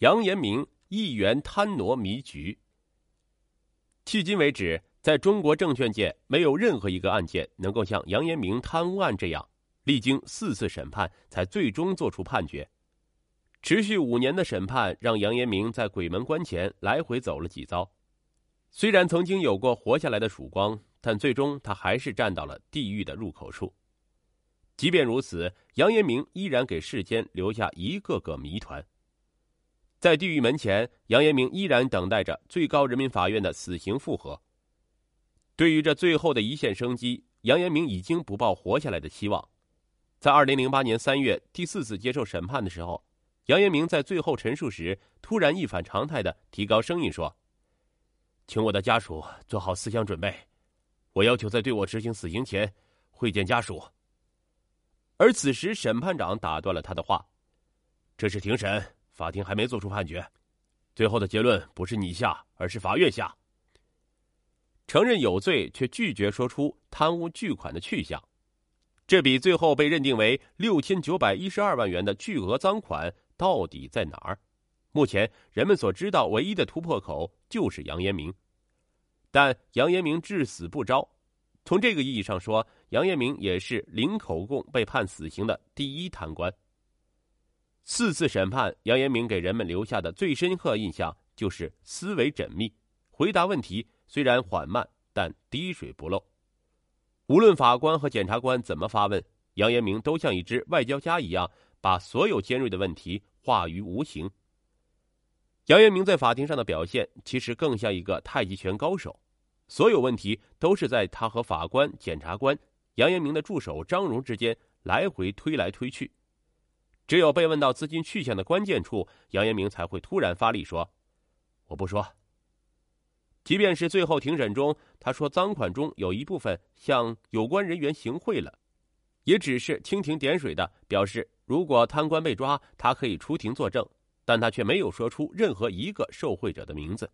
杨延明亿元贪挪迷局。迄今为止，在中国证券界，没有任何一个案件能够像杨延明贪污案这样，历经四次审判才最终作出判决。持续五年的审判，让杨延明在鬼门关前来回走了几遭。虽然曾经有过活下来的曙光，但最终他还是站到了地狱的入口处。即便如此，杨延明依然给世间留下一个个谜团。在地狱门前，杨延明依然等待着最高人民法院的死刑复核。对于这最后的一线生机，杨延明已经不抱活下来的希望。在二零零八年三月第四次接受审判的时候，杨延明在最后陈述时突然一反常态的提高声音说：“请我的家属做好思想准备，我要求在对我执行死刑前会见家属。”而此时，审判长打断了他的话：“这是庭审，法庭还没做出判决，最后的结论不是你下，而是法院下。”承认有罪，却拒绝说出贪污巨款的去向，这笔最后被认定为六千九百一十二万元的巨额赃款到底在哪儿？目前人们所知道唯一的突破口就是杨延明，但杨延明至死不招。从这个意义上说，杨延明也是零口供被判死刑的第一贪官。四次审判，杨延明给人们留下的最深刻印象就是思维缜密，回答问题虽然缓慢，但滴水不漏。无论法官和检察官怎么发问，杨延明都像一只外交家一样，把所有尖锐的问题化于无形。杨延明在法庭上的表现，其实更像一个太极拳高手。所有问题都是在他和法官、检察官、杨延明的助手张荣之间来回推来推去。只有被问到资金去向的关键处，杨延明才会突然发力说：“我不说。”即便是最后庭审中，他说赃款中有一部分向有关人员行贿了，也只是蜻蜓点水的表示，如果贪官被抓，他可以出庭作证，但他却没有说出任何一个受贿者的名字。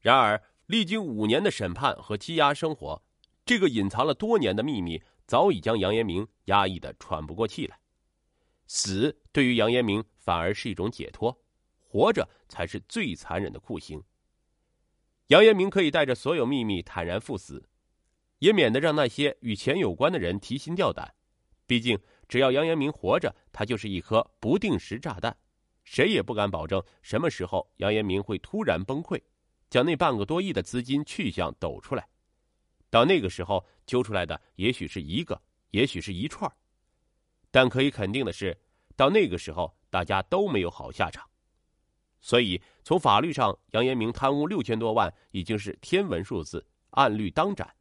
然而。历经五年的审判和羁押生活，这个隐藏了多年的秘密早已将杨延明压抑的喘不过气来。死对于杨延明反而是一种解脱，活着才是最残忍的酷刑。杨延明可以带着所有秘密坦然赴死，也免得让那些与钱有关的人提心吊胆。毕竟，只要杨延明活着，他就是一颗不定时炸弹，谁也不敢保证什么时候杨延明会突然崩溃。将那半个多亿的资金去向抖出来，到那个时候揪出来的也许是一个，也许是一串但可以肯定的是，到那个时候大家都没有好下场。所以从法律上，杨延明贪污六千多万已经是天文数字，按律当斩。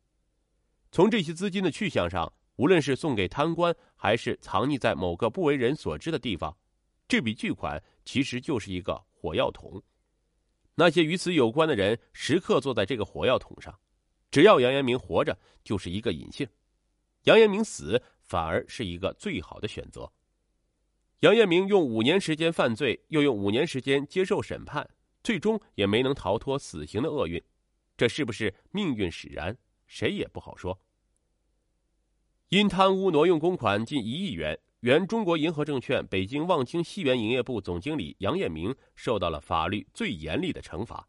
从这些资金的去向上，无论是送给贪官，还是藏匿在某个不为人所知的地方，这笔巨款其实就是一个火药桶。那些与此有关的人时刻坐在这个火药桶上，只要杨延明活着，就是一个隐性；杨延明死，反而是一个最好的选择。杨彦明用五年时间犯罪，又用五年时间接受审判，最终也没能逃脱死刑的厄运，这是不是命运使然？谁也不好说。因贪污挪用公款近一亿元。原中国银河证券北京望京西园营业部总经理杨彦明受到了法律最严厉的惩罚。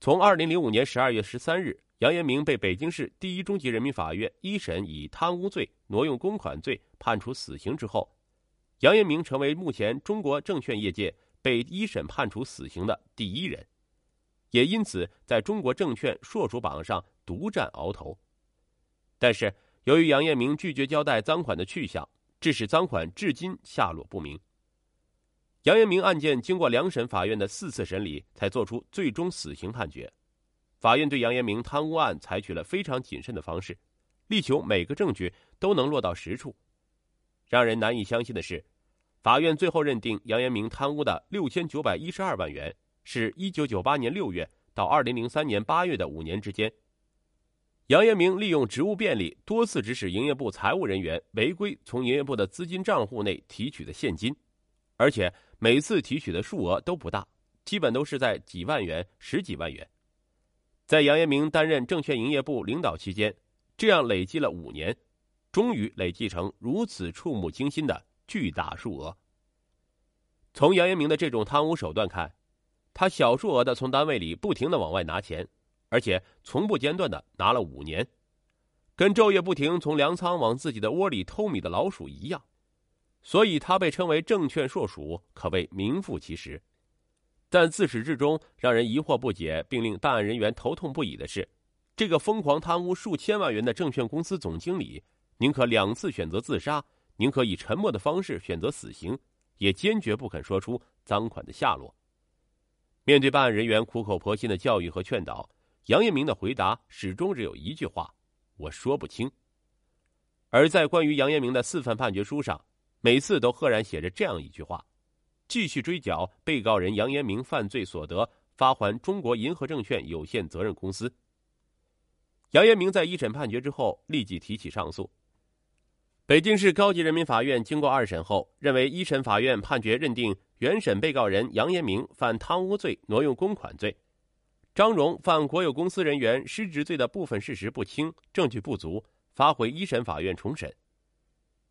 从二零零五年十二月十三日，杨延明被北京市第一中级人民法院一审以贪污罪、挪用公款罪判处死刑之后，杨延明成为目前中国证券业界被一审判处死刑的第一人，也因此在中国证券硕鼠榜上独占鳌头。但是，由于杨彦明拒绝交代赃款的去向，致使赃款至今下落不明。杨延明案件经过两审法院的四次审理，才作出最终死刑判决。法院对杨延明贪污案采取了非常谨慎的方式，力求每个证据都能落到实处。让人难以相信的是，法院最后认定杨延明贪污的六千九百一十二万元，是一九九八年六月到二零零三年八月的五年之间。杨延明利用职务便利，多次指使营业部财务人员违规从营业部的资金账户内提取的现金，而且每次提取的数额都不大，基本都是在几万元、十几万元。在杨延明担任证券营业部领导期间，这样累积了五年，终于累计成如此触目惊心的巨大数额。从杨延明的这种贪污手段看，他小数额的从单位里不停的往外拿钱，而且从不间断的拿了五年，跟昼夜不停从粮仓往自己的窝里偷米的老鼠一样，所以他被称为证券硕鼠，可谓名副其实。但自始至终让人疑惑不解，并令办案人员头痛不已的是，这个疯狂贪污数千万元的证券公司总经理，宁可两次选择自杀，宁可以沉默的方式选择死刑，也坚决不肯说出赃款的下落。面对办案人员苦口婆心的教育和劝导，杨彦明的回答始终只有一句话：“我说不清。”而在关于杨彦明的四份判决书上，每次都赫然写着这样一句话。继续追缴被告人杨延明犯罪所得，发还中国银河证券有限责任公司。杨延明在一审判决之后立即提起上诉。北京市高级人民法院经过二审后，认为一审法院判决认定原审被告人杨延明犯贪污罪、挪用公款罪，张荣犯国有公司人员失职罪的部分事实不清、证据不足，发回一审法院重审。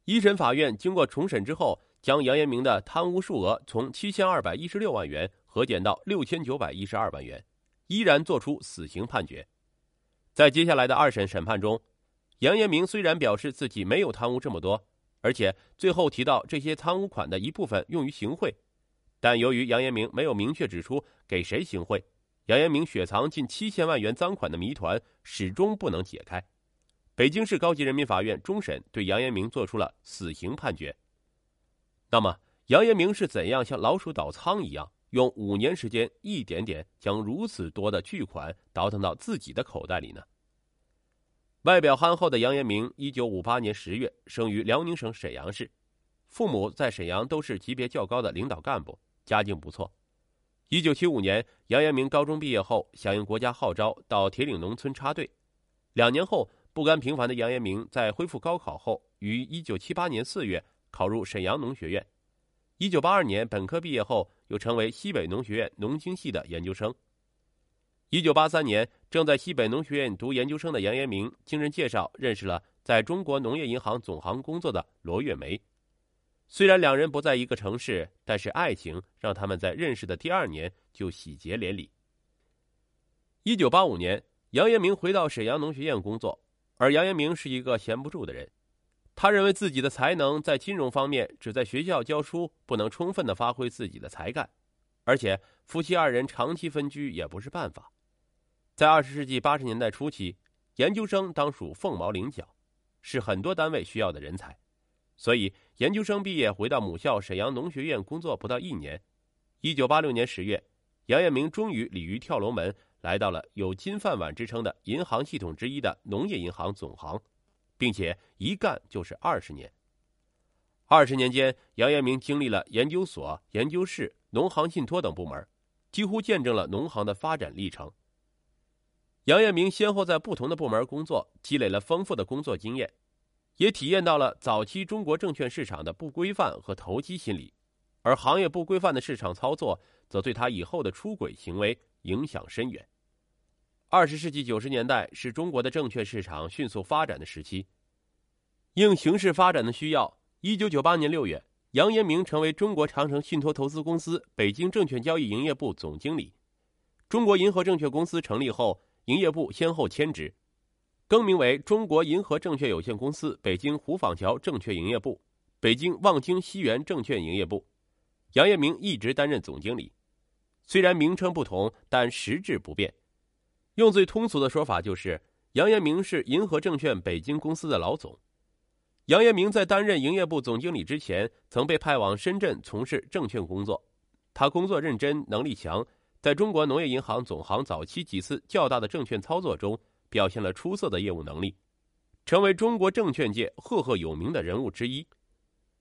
一审法院经过重审之后。将杨延明的贪污数额从七千二百一十六万元核减到六千九百一十二万元，依然作出死刑判决。在接下来的二审审判中，杨延明虽然表示自己没有贪污这么多，而且最后提到这些贪污款的一部分用于行贿，但由于杨延明没有明确指出给谁行贿，杨延明雪藏近七千万元赃款的谜团始终不能解开。北京市高级人民法院终审对杨延明作出了死刑判决。那么，杨延明是怎样像老鼠倒仓一样，用五年时间一点点将如此多的巨款倒腾到自己的口袋里呢？外表憨厚的杨延明，一九五八年十月生于辽宁省沈阳市，父母在沈阳都是级别较高的领导干部，家境不错。一九七五年，杨延明高中毕业后，响应国家号召到铁岭农村插队。两年后，不甘平凡的杨延明在恢复高考后，于一九七八年四月。考入沈阳农学院，一九八二年本科毕业后，又成为西北农学院农经系的研究生。一九八三年，正在西北农学院读研究生的杨延明，经人介绍认识了在中国农业银行总行工作的罗月梅。虽然两人不在一个城市，但是爱情让他们在认识的第二年就喜结连理。一九八五年，杨延明回到沈阳农学院工作，而杨延明是一个闲不住的人。他认为自己的才能在金融方面只在学校教书，不能充分的发挥自己的才干，而且夫妻二人长期分居也不是办法。在二十世纪八十年代初期，研究生当属凤毛麟角，是很多单位需要的人才，所以研究生毕业回到母校沈阳农学院工作不到一年，一九八六年十月，杨彦明终于鲤鱼跳龙门，来到了有金饭碗之称的银行系统之一的农业银行总行。并且一干就是二十年。二十年间，杨延明经历了研究所、研究室、农行信托等部门，几乎见证了农行的发展历程。杨延明先后在不同的部门工作，积累了丰富的工作经验，也体验到了早期中国证券市场的不规范和投机心理，而行业不规范的市场操作，则对他以后的出轨行为影响深远。二十世纪九十年代是中国的证券市场迅速发展的时期。应形势发展的需要，一九九八年六月，杨延明成为中国长城信托投资公司北京证券交易营业部总经理。中国银河证券公司成立后，营业部先后迁职，更名为中国银河证券有限公司北京虎坊桥证券营业部、北京望京西园证券营业部。杨延明一直担任总经理，虽然名称不同，但实质不变。用最通俗的说法就是，杨延明是银河证券北京公司的老总。杨延明在担任营业部总经理之前，曾被派往深圳从事证券工作。他工作认真，能力强，在中国农业银行总行早期几次较大的证券操作中，表现了出色的业务能力，成为中国证券界赫赫有名的人物之一。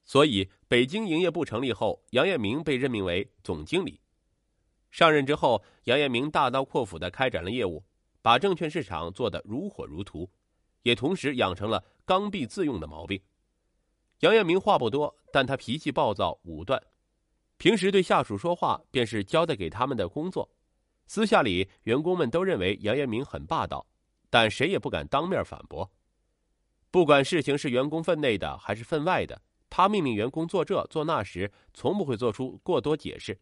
所以，北京营业部成立后，杨延明被任命为总经理。上任之后，杨彦明大刀阔斧地开展了业务，把证券市场做得如火如荼。也同时养成了刚愎自用的毛病。杨彦明话不多，但他脾气暴躁武断，平时对下属说话便是交代给他们的工作。私下里，员工们都认为杨彦明很霸道，但谁也不敢当面反驳。不管事情是员工分内的还是分外的，他命令员工做这做那时，从不会做出过多解释。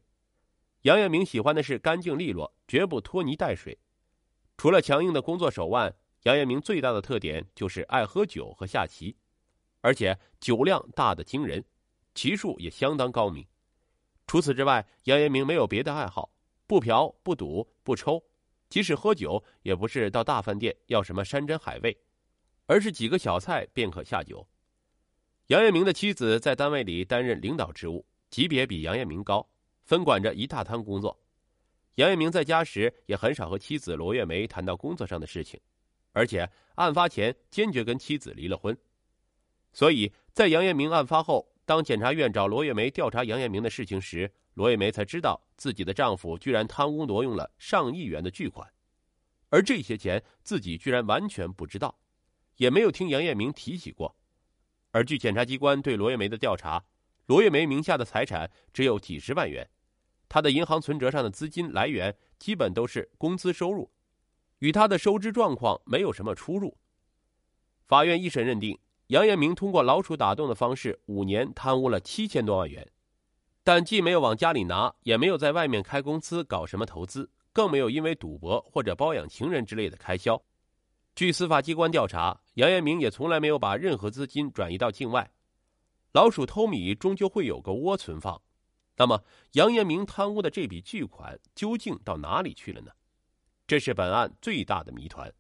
杨彦明喜欢的是干净利落，绝不拖泥带水。除了强硬的工作手腕，杨彦明最大的特点就是爱喝酒和下棋，而且酒量大的惊人，棋术也相当高明。除此之外，杨彦明没有别的爱好，不嫖不赌不抽，即使喝酒，也不是到大饭店要什么山珍海味，而是几个小菜便可下酒。杨彦明的妻子在单位里担任领导职务，级别比杨彦明高，分管着一大摊工作。杨艳明在家时也很少和妻子罗月梅谈到工作上的事情，而且案发前坚决跟妻子离了婚。所以在杨艳明案发后，当检察院找罗月梅调查杨艳明的事情时，罗月梅才知道自己的丈夫居然贪污挪用了上亿元的巨款，而这些钱自己居然完全不知道，也没有听杨艳明提起过。而据检察机关对罗月梅的调查，罗月梅名下的财产只有几十万元，她的银行存折上的资金来源基本都是工资收入，与她的收支状况没有什么出入。法院一审认定，杨彦明通过老鼠打洞的方式，五年贪污了七千多万元，但既没有往家里拿，也没有在外面开公司搞什么投资，更没有因为赌博或者包养情人之类的开销。据司法机关调查，杨彦明也从来没有把任何资金转移到境外。老鼠偷米，终究会有个窝存放。那么，杨延明贪污的这笔巨款究竟到哪里去了呢？这是本案最大的谜团。